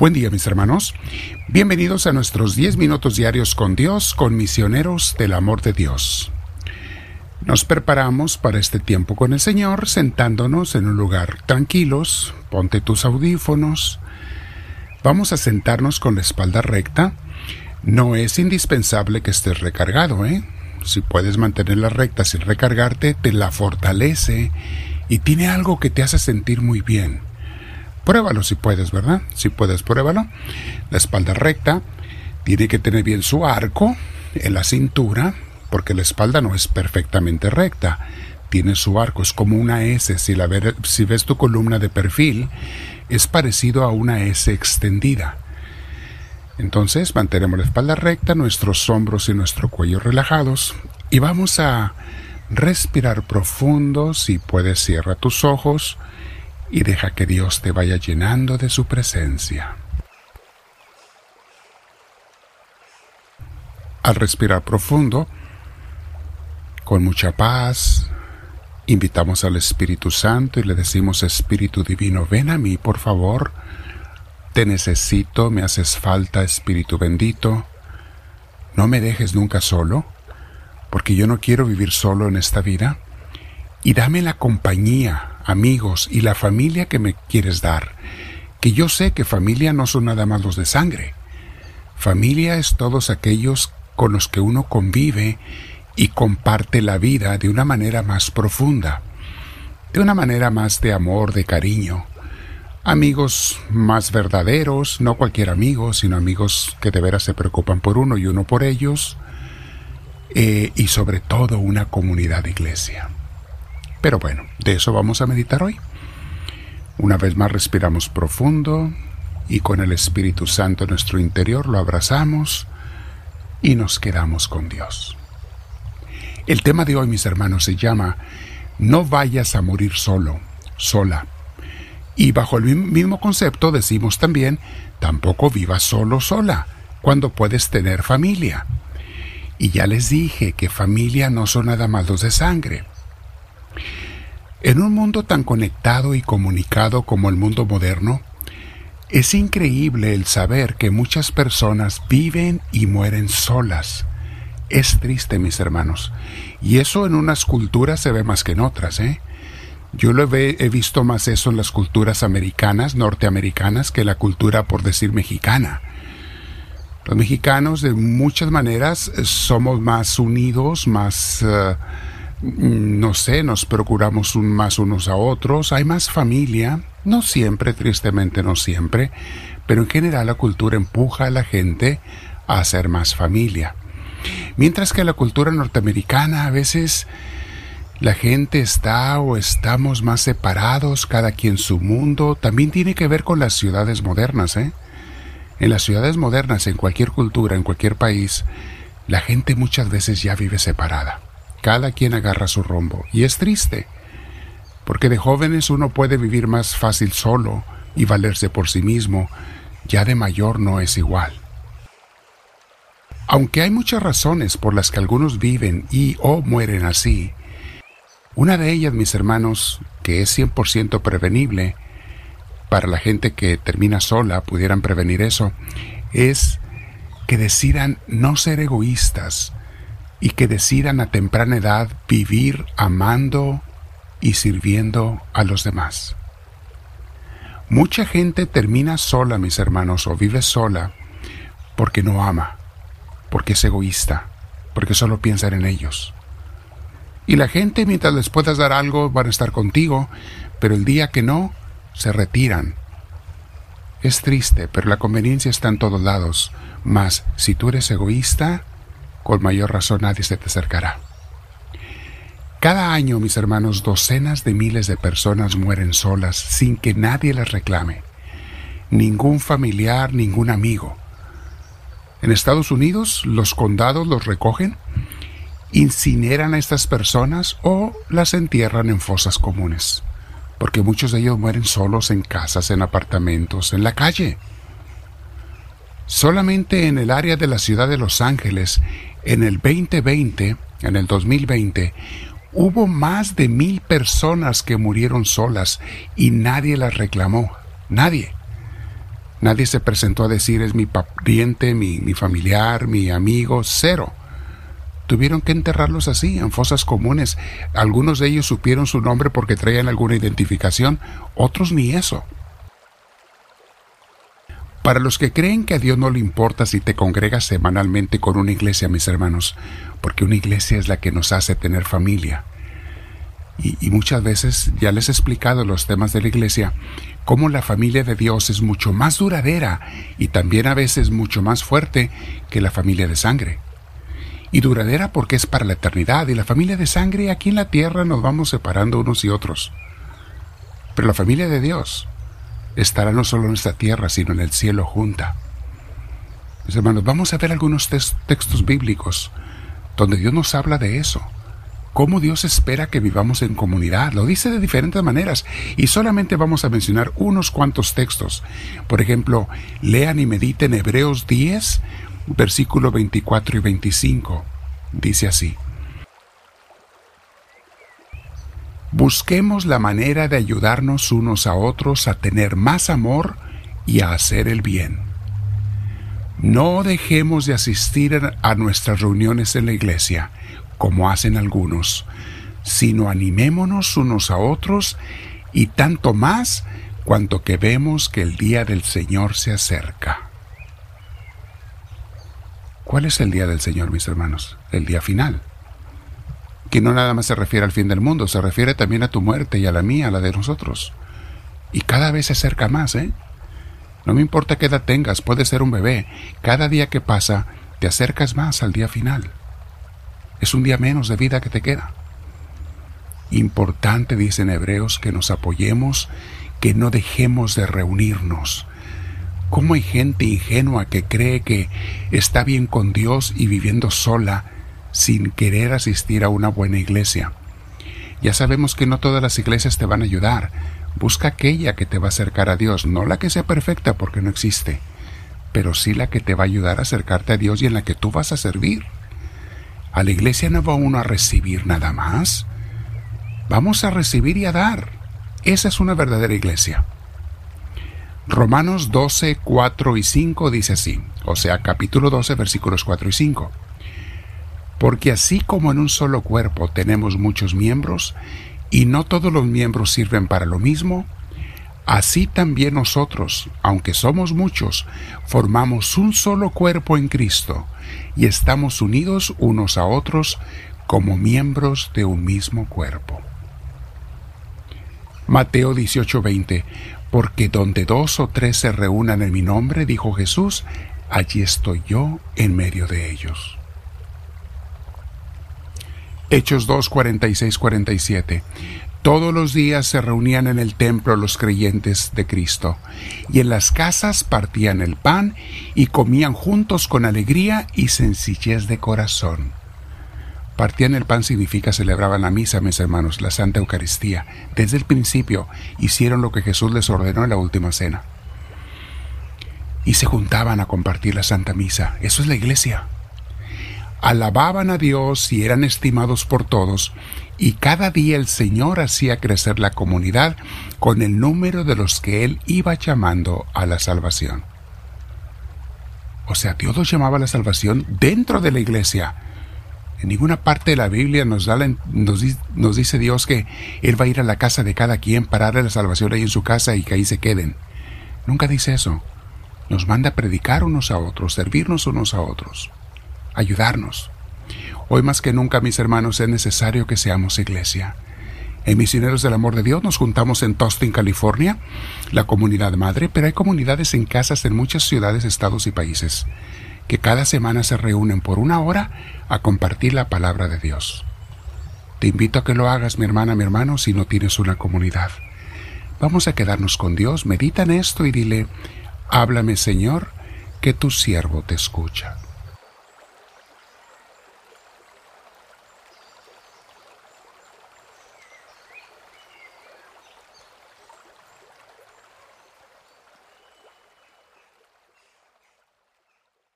Buen día mis hermanos. Bienvenidos a nuestros 10 minutos diarios con Dios, con misioneros del amor de Dios. Nos preparamos para este tiempo con el Señor sentándonos en un lugar tranquilos, ponte tus audífonos. Vamos a sentarnos con la espalda recta. No es indispensable que estés recargado, ¿eh? Si puedes mantenerla recta sin recargarte, te la fortalece y tiene algo que te hace sentir muy bien. Pruébalo si puedes, ¿verdad? Si puedes, pruébalo. La espalda recta tiene que tener bien su arco en la cintura, porque la espalda no es perfectamente recta. Tiene su arco, es como una S. Si, la si ves tu columna de perfil, es parecido a una S extendida. Entonces mantenemos la espalda recta, nuestros hombros y nuestro cuello relajados y vamos a respirar profundo. Si puedes, cierra tus ojos y deja que Dios te vaya llenando de su presencia. Al respirar profundo, con mucha paz, invitamos al Espíritu Santo y le decimos, Espíritu Divino, ven a mí, por favor. Te necesito, me haces falta, Espíritu bendito. No me dejes nunca solo, porque yo no quiero vivir solo en esta vida. Y dame la compañía, amigos y la familia que me quieres dar, que yo sé que familia no son nada más los de sangre. Familia es todos aquellos con los que uno convive y comparte la vida de una manera más profunda, de una manera más de amor, de cariño. Amigos más verdaderos, no cualquier amigo, sino amigos que de veras se preocupan por uno y uno por ellos, eh, y sobre todo una comunidad de iglesia. Pero bueno, de eso vamos a meditar hoy. Una vez más respiramos profundo y con el Espíritu Santo en nuestro interior lo abrazamos y nos quedamos con Dios. El tema de hoy, mis hermanos, se llama No vayas a morir solo, sola. Y bajo el mismo concepto decimos también, tampoco vivas solo, sola, cuando puedes tener familia. Y ya les dije que familia no son nada más los de sangre. En un mundo tan conectado y comunicado como el mundo moderno, es increíble el saber que muchas personas viven y mueren solas. Es triste, mis hermanos. Y eso en unas culturas se ve más que en otras, ¿eh? Yo lo he, he visto más eso en las culturas americanas, norteamericanas, que la cultura, por decir, mexicana. Los mexicanos, de muchas maneras, somos más unidos, más... Eh, no sé, nos procuramos más unos a otros, hay más familia, no siempre, tristemente no siempre, pero en general la cultura empuja a la gente a hacer más familia. Mientras que la cultura norteamericana a veces la gente está o estamos más separados, cada quien su mundo, también tiene que ver con las ciudades modernas, ¿eh? En las ciudades modernas, en cualquier cultura, en cualquier país, la gente muchas veces ya vive separada cada quien agarra su rumbo. Y es triste, porque de jóvenes uno puede vivir más fácil solo y valerse por sí mismo, ya de mayor no es igual. Aunque hay muchas razones por las que algunos viven y o mueren así, una de ellas, mis hermanos, que es 100% prevenible, para la gente que termina sola, pudieran prevenir eso, es que decidan no ser egoístas, y que decidan a temprana edad vivir amando y sirviendo a los demás. Mucha gente termina sola, mis hermanos, o vive sola porque no ama, porque es egoísta, porque solo piensa en ellos. Y la gente, mientras les puedas dar algo, van a estar contigo, pero el día que no, se retiran. Es triste, pero la conveniencia está en todos lados. Mas si tú eres egoísta, con mayor razón nadie se te acercará. Cada año, mis hermanos, docenas de miles de personas mueren solas sin que nadie las reclame. Ningún familiar, ningún amigo. En Estados Unidos, los condados los recogen, incineran a estas personas o las entierran en fosas comunes, porque muchos de ellos mueren solos en casas, en apartamentos, en la calle. Solamente en el área de la ciudad de Los Ángeles en el 2020, en el 2020, hubo más de mil personas que murieron solas y nadie las reclamó. Nadie. Nadie se presentó a decir es mi pariente, mi, mi familiar, mi amigo, cero. Tuvieron que enterrarlos así, en fosas comunes. Algunos de ellos supieron su nombre porque traían alguna identificación, otros ni eso. Para los que creen que a Dios no le importa si te congregas semanalmente con una iglesia, mis hermanos, porque una iglesia es la que nos hace tener familia. Y, muchas veces ya les he explicado los temas de la iglesia, cómo la familia de Dios es mucho más duradera y también a veces mucho más fuerte que la familia de sangre. Y duradera porque es para la eternidad y la familia de sangre aquí en la tierra nos vamos separando unos y otros. Pero la familia de Dios estará no solo en esta tierra, sino en el cielo junta. Mis hermanos, vamos a ver algunos textos bíblicos donde Dios nos habla de eso. Cómo Dios espera que vivamos en comunidad. Lo dice de diferentes maneras y solamente vamos a mencionar unos cuantos textos. Por ejemplo, lean y mediten Hebreos 10, versículo 24 y 25. Dice así. Busquemos la manera de ayudarnos unos a otros a tener más amor y a hacer el bien. No dejemos de asistir a nuestras reuniones en la iglesia, como hacen algunos, sino animémonos unos a otros y tanto más cuanto que vemos que el día del Señor se acerca. ¿Cuál es el día del Señor, mis hermanos? El día final que no nada más se refiere al fin del mundo, se refiere también a tu muerte y a la mía, a la de nosotros. Y cada vez se acerca más, ¿eh? No me importa qué edad tengas, puede ser un bebé. Cada día que pasa, te acercas más al día final. Es un día menos de vida que te queda. Importante, dicen Hebreos, que nos apoyemos, que no dejemos de reunirnos. ¿Cómo hay gente ingenua que cree que está bien con Dios y viviendo sola sin querer asistir a una buena iglesia. Ya sabemos que no todas las iglesias te van a ayudar. Busca aquella que te va a acercar a Dios, no la que sea perfecta porque no existe, pero sí la que te va a ayudar a acercarte a Dios y en la que tú vas a servir. A la iglesia no va uno a recibir nada más. Vamos a recibir y a dar. Esa es una verdadera iglesia. Romanos 12, 4 y 5 dice así, o sea, capítulo 12, versículos 4 y 5 porque así como en un solo cuerpo tenemos muchos miembros, y no todos los miembros sirven para lo mismo, así también nosotros, aunque somos muchos, formamos un solo cuerpo en Cristo, y estamos unidos unos a otros como miembros de un mismo cuerpo. Mateo 18:20 Porque donde dos o tres se reúnan en mi nombre, dijo Jesús, allí estoy yo en medio de ellos. Hechos 2, 46, 47. Todos los días se reunían en el templo los creyentes de Cristo, y en las casas partían el pan y comían juntos con alegría y sencillez de corazón. Partían el pan significa celebraban la misa, mis hermanos, la Santa Eucaristía. Desde el principio hicieron lo que Jesús les ordenó en la última cena. Y se juntaban a compartir la Santa Misa. Eso es la iglesia alababan a Dios y eran estimados por todos, y cada día el Señor hacía crecer la comunidad con el número de los que Él iba llamando a la salvación. O sea, Dios los llamaba a la salvación dentro de la iglesia. En ninguna parte de la Biblia nos, da nos, dice Dios que Él va a ir a la casa de cada quien para darle la salvación ahí en su casa y que ahí se queden. Nunca dice eso. Nos manda a predicar unos a otros, servirnos unos a otros ayudarnos. Hoy más que nunca, mis hermanos, es necesario que seamos iglesia. En Misioneros del Amor de Dios nos juntamos en Tustin, California, la comunidad madre, pero hay comunidades en casas en muchas ciudades, estados y países, que cada semana se reúnen por una hora a compartir la palabra de Dios. Te invito a que lo hagas, mi hermana, mi hermano, si no tienes una comunidad. Vamos a quedarnos con Dios, medita en esto y dile, háblame Señor, que tu siervo te escucha.